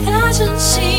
I'm